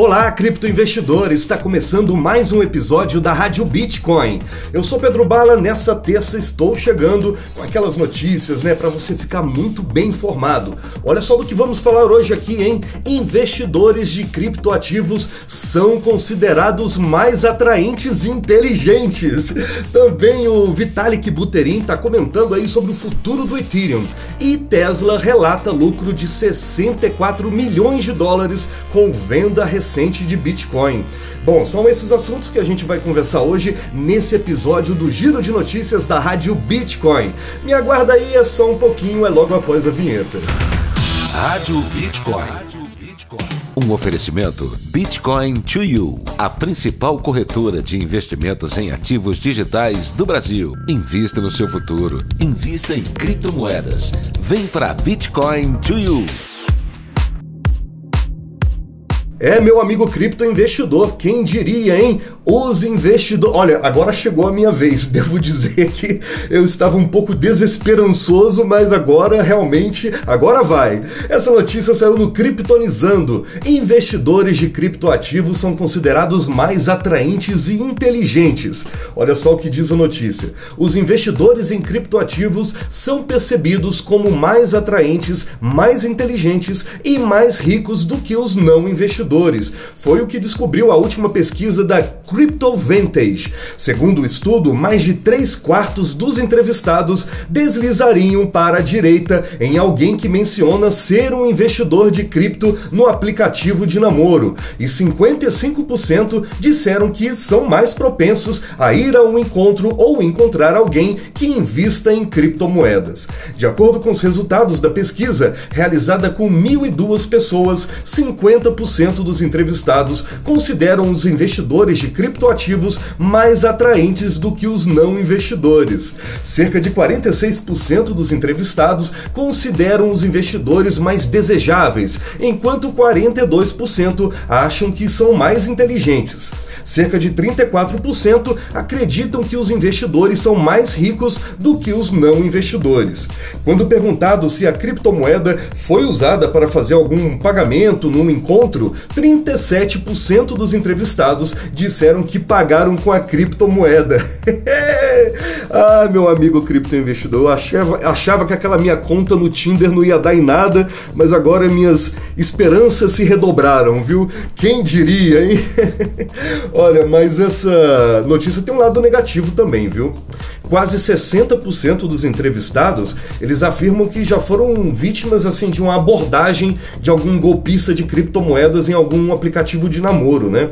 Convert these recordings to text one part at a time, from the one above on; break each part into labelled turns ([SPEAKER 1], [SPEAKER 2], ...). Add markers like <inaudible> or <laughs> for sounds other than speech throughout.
[SPEAKER 1] Olá, criptoinvestidores! Está começando mais um episódio da Rádio Bitcoin. Eu sou Pedro Bala, nessa terça estou chegando com aquelas notícias, né, para você ficar muito bem informado. Olha só do que vamos falar hoje aqui, hein? Investidores de criptoativos são considerados mais atraentes e inteligentes. Também o Vitalik Buterin está comentando aí sobre o futuro do Ethereum. E Tesla relata lucro de 64 milhões de dólares com venda recente de Bitcoin. Bom, são esses assuntos que a gente vai conversar hoje nesse episódio do Giro de Notícias da Rádio Bitcoin. Me aguarda aí, é só um pouquinho, é logo após a vinheta.
[SPEAKER 2] Rádio Bitcoin. Um oferecimento Bitcoin to You, a principal corretora de investimentos em ativos digitais do Brasil. Invista no seu futuro. Invista em criptomoedas. Vem para Bitcoin to You.
[SPEAKER 1] É, meu amigo cripto investidor, quem diria, hein? Os investidores. Olha, agora chegou a minha vez. <laughs> Devo dizer que eu estava um pouco desesperançoso, mas agora realmente, agora vai. Essa notícia saiu no Criptonizando. Investidores de criptoativos são considerados mais atraentes e inteligentes. Olha só o que diz a notícia. Os investidores em criptoativos são percebidos como mais atraentes, mais inteligentes e mais ricos do que os não investidores investidores. Foi o que descobriu a última pesquisa da Crypto Vantage. Segundo o estudo, mais de 3 quartos dos entrevistados deslizariam para a direita em alguém que menciona ser um investidor de cripto no aplicativo de namoro, e 55% disseram que são mais propensos a ir a um encontro ou encontrar alguém que invista em criptomoedas. De acordo com os resultados da pesquisa, realizada com 1.002 pessoas, 50% dos entrevistados consideram os investidores de criptoativos mais atraentes do que os não investidores. Cerca de 46% dos entrevistados consideram os investidores mais desejáveis, enquanto 42% acham que são mais inteligentes. Cerca de 34% acreditam que os investidores são mais ricos do que os não investidores. Quando perguntado se a criptomoeda foi usada para fazer algum pagamento num encontro, 37% dos entrevistados disseram que pagaram com a criptomoeda. <laughs> ah, meu amigo criptoinvestidor, eu achava, achava que aquela minha conta no Tinder não ia dar em nada, mas agora minhas esperanças se redobraram, viu? Quem diria, hein? <laughs> Olha, mas essa notícia tem um lado negativo também, viu? Quase 60% dos entrevistados, eles afirmam que já foram vítimas assim de uma abordagem de algum golpista de criptomoedas em algum aplicativo de namoro, né?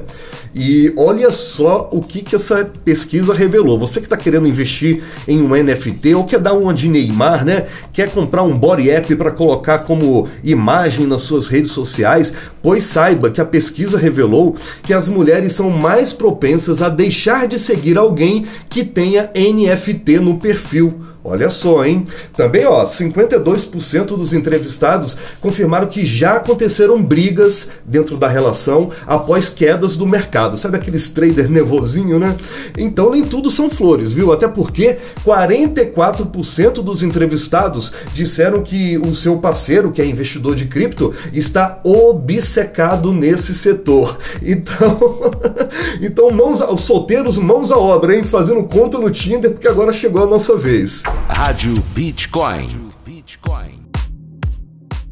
[SPEAKER 1] E olha só o que, que essa pesquisa revelou. Você que está querendo investir em um NFT ou quer dar uma de Neymar, né? Quer comprar um body app para colocar como imagem nas suas redes sociais, pois saiba que a pesquisa revelou que as mulheres são mais propensas a deixar de seguir alguém que tenha NFT no perfil. Olha só, hein? Também, ó, 52% dos entrevistados confirmaram que já aconteceram brigas dentro da relação após quedas do mercado. Sabe aqueles trader nervosinho, né? Então nem tudo são flores, viu? Até porque 44% dos entrevistados disseram que o seu parceiro, que é investidor de cripto, está obcecado nesse setor. <laughs> Então, <laughs> então mãos, solteiros, mãos à obra, hein? Fazendo conta no Tinder, porque agora chegou a nossa vez.
[SPEAKER 2] Rádio Bitcoin.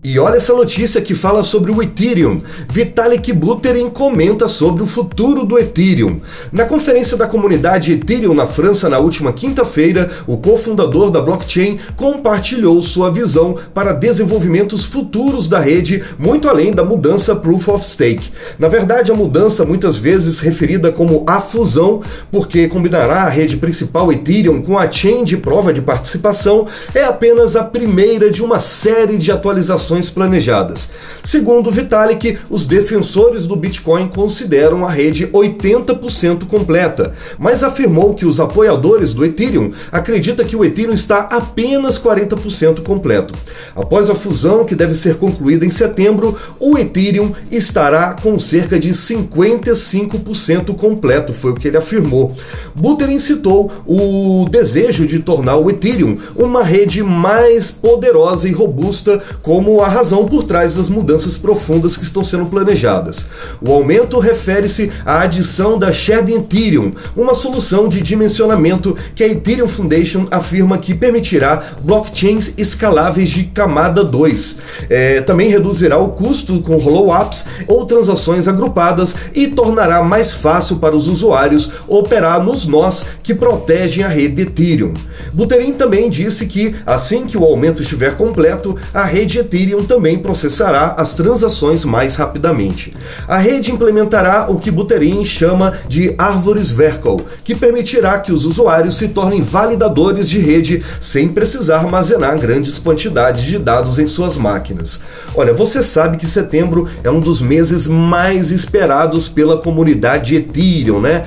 [SPEAKER 1] E olha essa notícia que fala sobre o Ethereum. Vitalik Buterin comenta sobre o futuro do Ethereum. Na conferência da comunidade Ethereum na França na última quinta-feira, o cofundador da blockchain compartilhou sua visão para desenvolvimentos futuros da rede, muito além da mudança Proof of Stake. Na verdade, a mudança muitas vezes referida como a fusão, porque combinará a rede principal Ethereum com a chain de prova de participação, é apenas a primeira de uma série de atualizações planejadas. Segundo Vitalik, os defensores do Bitcoin consideram a rede 80% completa, mas afirmou que os apoiadores do Ethereum acreditam que o Ethereum está apenas 40% completo. Após a fusão, que deve ser concluída em setembro, o Ethereum estará com cerca de 55% completo, foi o que ele afirmou. Buterin citou o desejo de tornar o Ethereum uma rede mais poderosa e robusta como a razão por trás das mudanças profundas que estão sendo planejadas. O aumento refere-se à adição da Shared Ethereum, uma solução de dimensionamento que a Ethereum Foundation afirma que permitirá blockchains escaláveis de camada 2. É, também reduzirá o custo com rollups ou transações agrupadas e tornará mais fácil para os usuários operar nos nós que protegem a rede Ethereum. Buterin também disse que, assim que o aumento estiver completo, a rede Ethereum também processará as transações mais rapidamente. A rede implementará o que Buterin chama de árvores Verkle, que permitirá que os usuários se tornem validadores de rede sem precisar armazenar grandes quantidades de dados em suas máquinas. Olha, você sabe que setembro é um dos meses mais esperados pela comunidade Ethereum, né?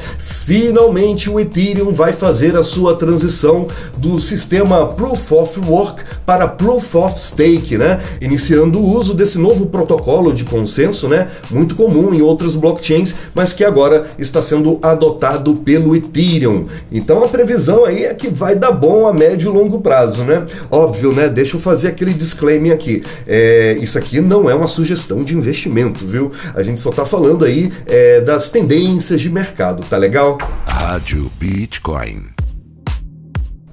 [SPEAKER 1] Finalmente o Ethereum vai fazer a sua transição do sistema Proof of Work para Proof of Stake, né? Iniciando o uso desse novo protocolo de consenso, né? Muito comum em outras blockchains, mas que agora está sendo adotado pelo Ethereum. Então a previsão aí é que vai dar bom a médio e longo prazo, né? Óbvio, né? Deixa eu fazer aquele disclaimer aqui. É, isso aqui não é uma sugestão de investimento, viu? A gente só está falando aí é, das tendências de mercado, tá legal?
[SPEAKER 2] Rádio Bitcoin.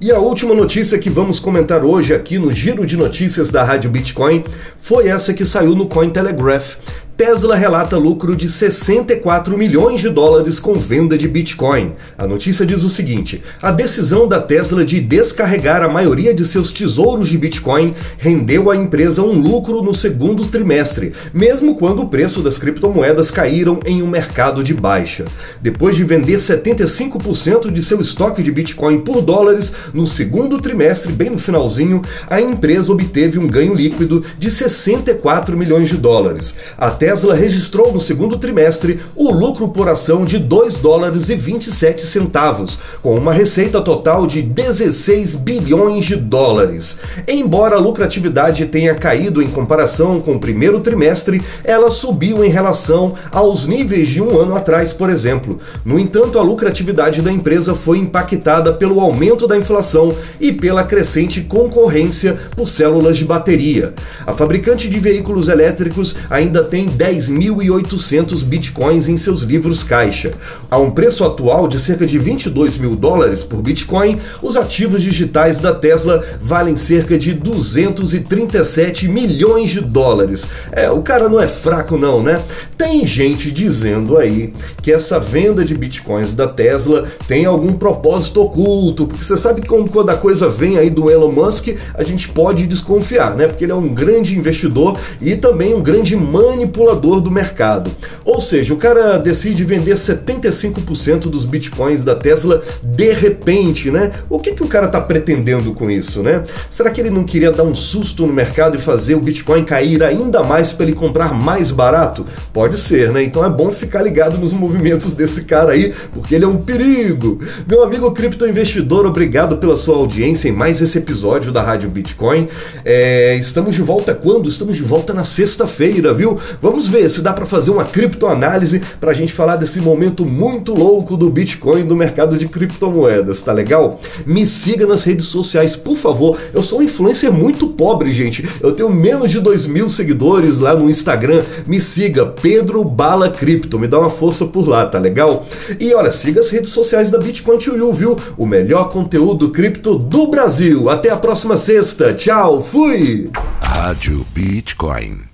[SPEAKER 1] E a última notícia que vamos comentar hoje aqui no Giro de Notícias da Rádio Bitcoin foi essa que saiu no Cointelegraph. Tesla relata lucro de 64 milhões de dólares com venda de Bitcoin. A notícia diz o seguinte: a decisão da Tesla de descarregar a maioria de seus tesouros de Bitcoin rendeu à empresa um lucro no segundo trimestre, mesmo quando o preço das criptomoedas caíram em um mercado de baixa. Depois de vender 75% de seu estoque de Bitcoin por dólares no segundo trimestre, bem no finalzinho, a empresa obteve um ganho líquido de 64 milhões de dólares. A Tesla registrou no segundo trimestre o lucro por ação de 2 dólares e 27 centavos, com uma receita total de 16 bilhões de dólares. Embora a lucratividade tenha caído em comparação com o primeiro trimestre, ela subiu em relação aos níveis de um ano atrás, por exemplo. No entanto, a lucratividade da empresa foi impactada pelo aumento da inflação e pela crescente concorrência por células de bateria. A fabricante de veículos elétricos ainda tem 10.800 bitcoins em seus livros caixa. A um preço atual de cerca de 22 mil dólares por bitcoin, os ativos digitais da Tesla valem cerca de 237 milhões de dólares. É, o cara não é fraco não, né? Tem gente dizendo aí que essa venda de bitcoins da Tesla tem algum propósito oculto, porque você sabe que quando a coisa vem aí do Elon Musk, a gente pode desconfiar, né? Porque ele é um grande investidor e também um grande manipulador do mercado. Ou seja, o cara decide vender 75% dos bitcoins da Tesla de repente, né? O que, que o cara está pretendendo com isso, né? Será que ele não queria dar um susto no mercado e fazer o Bitcoin cair ainda mais para ele comprar mais barato? Pode ser, né? Então é bom ficar ligado nos movimentos desse cara aí, porque ele é um perigo. Meu amigo criptoinvestidor, obrigado pela sua audiência em mais esse episódio da Rádio Bitcoin. É, estamos de volta quando? Estamos de volta na sexta-feira, viu? Vamos ver se dá para fazer uma criptoanálise para a gente falar desse momento muito louco do Bitcoin do mercado de criptomoedas, tá legal? Me siga nas redes sociais, por favor. Eu sou um influencer muito pobre, gente. Eu tenho menos de 2 mil seguidores lá no Instagram. Me siga, Pedro Bala Cripto. Me dá uma força por lá, tá legal? E olha, siga as redes sociais da Bitcoin to You, viu? O melhor conteúdo cripto do Brasil. Até a próxima sexta. Tchau, fui!
[SPEAKER 2] Rádio Bitcoin.